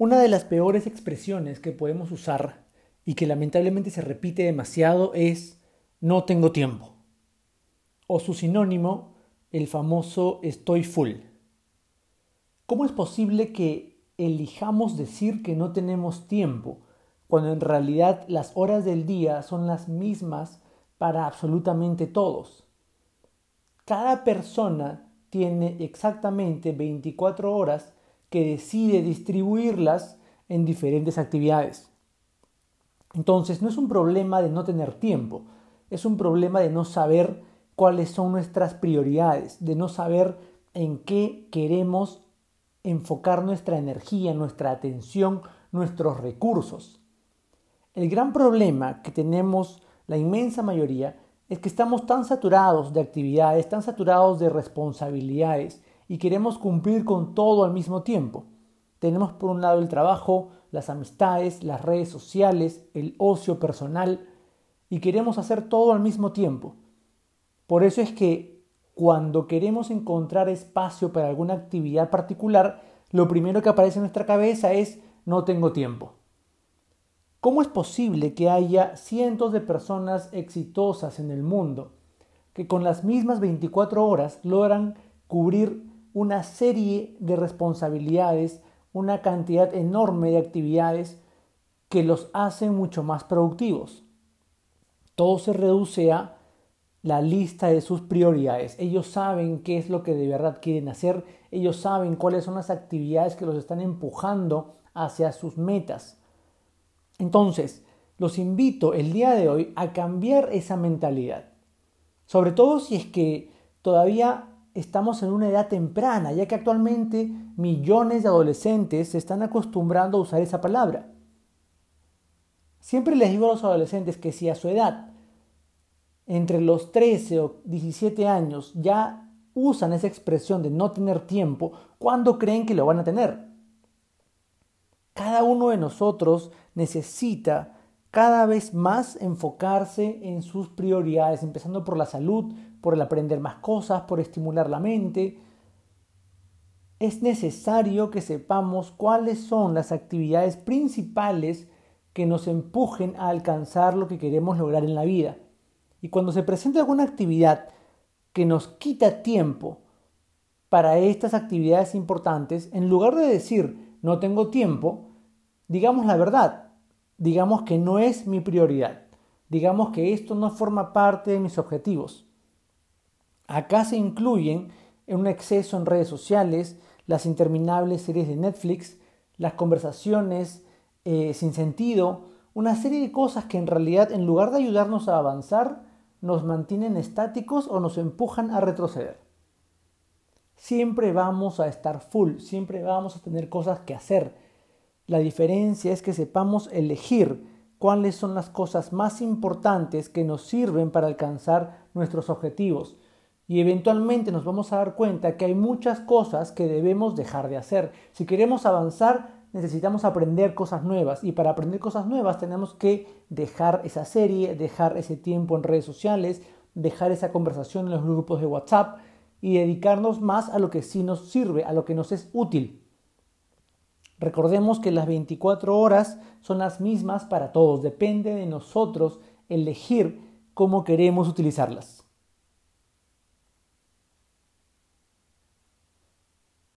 Una de las peores expresiones que podemos usar y que lamentablemente se repite demasiado es no tengo tiempo. O su sinónimo, el famoso estoy full. ¿Cómo es posible que elijamos decir que no tenemos tiempo cuando en realidad las horas del día son las mismas para absolutamente todos? Cada persona tiene exactamente 24 horas que decide distribuirlas en diferentes actividades. Entonces no es un problema de no tener tiempo, es un problema de no saber cuáles son nuestras prioridades, de no saber en qué queremos enfocar nuestra energía, nuestra atención, nuestros recursos. El gran problema que tenemos la inmensa mayoría es que estamos tan saturados de actividades, tan saturados de responsabilidades, y queremos cumplir con todo al mismo tiempo. Tenemos por un lado el trabajo, las amistades, las redes sociales, el ocio personal y queremos hacer todo al mismo tiempo. Por eso es que cuando queremos encontrar espacio para alguna actividad particular, lo primero que aparece en nuestra cabeza es no tengo tiempo. ¿Cómo es posible que haya cientos de personas exitosas en el mundo que con las mismas 24 horas logran cubrir una serie de responsabilidades, una cantidad enorme de actividades que los hacen mucho más productivos. Todo se reduce a la lista de sus prioridades. Ellos saben qué es lo que de verdad quieren hacer, ellos saben cuáles son las actividades que los están empujando hacia sus metas. Entonces, los invito el día de hoy a cambiar esa mentalidad. Sobre todo si es que todavía estamos en una edad temprana, ya que actualmente millones de adolescentes se están acostumbrando a usar esa palabra. Siempre les digo a los adolescentes que si a su edad, entre los 13 o 17 años, ya usan esa expresión de no tener tiempo, ¿cuándo creen que lo van a tener? Cada uno de nosotros necesita cada vez más enfocarse en sus prioridades, empezando por la salud, por el aprender más cosas, por estimular la mente. Es necesario que sepamos cuáles son las actividades principales que nos empujen a alcanzar lo que queremos lograr en la vida. Y cuando se presenta alguna actividad que nos quita tiempo para estas actividades importantes, en lugar de decir no tengo tiempo, digamos la verdad, digamos que no es mi prioridad, digamos que esto no forma parte de mis objetivos. Acá se incluyen un exceso en redes sociales, las interminables series de Netflix, las conversaciones eh, sin sentido, una serie de cosas que en realidad en lugar de ayudarnos a avanzar, nos mantienen estáticos o nos empujan a retroceder. Siempre vamos a estar full, siempre vamos a tener cosas que hacer. La diferencia es que sepamos elegir cuáles son las cosas más importantes que nos sirven para alcanzar nuestros objetivos y eventualmente nos vamos a dar cuenta que hay muchas cosas que debemos dejar de hacer. Si queremos avanzar, necesitamos aprender cosas nuevas y para aprender cosas nuevas tenemos que dejar esa serie, dejar ese tiempo en redes sociales, dejar esa conversación en los grupos de WhatsApp y dedicarnos más a lo que sí nos sirve, a lo que nos es útil. Recordemos que las 24 horas son las mismas para todos, depende de nosotros elegir cómo queremos utilizarlas.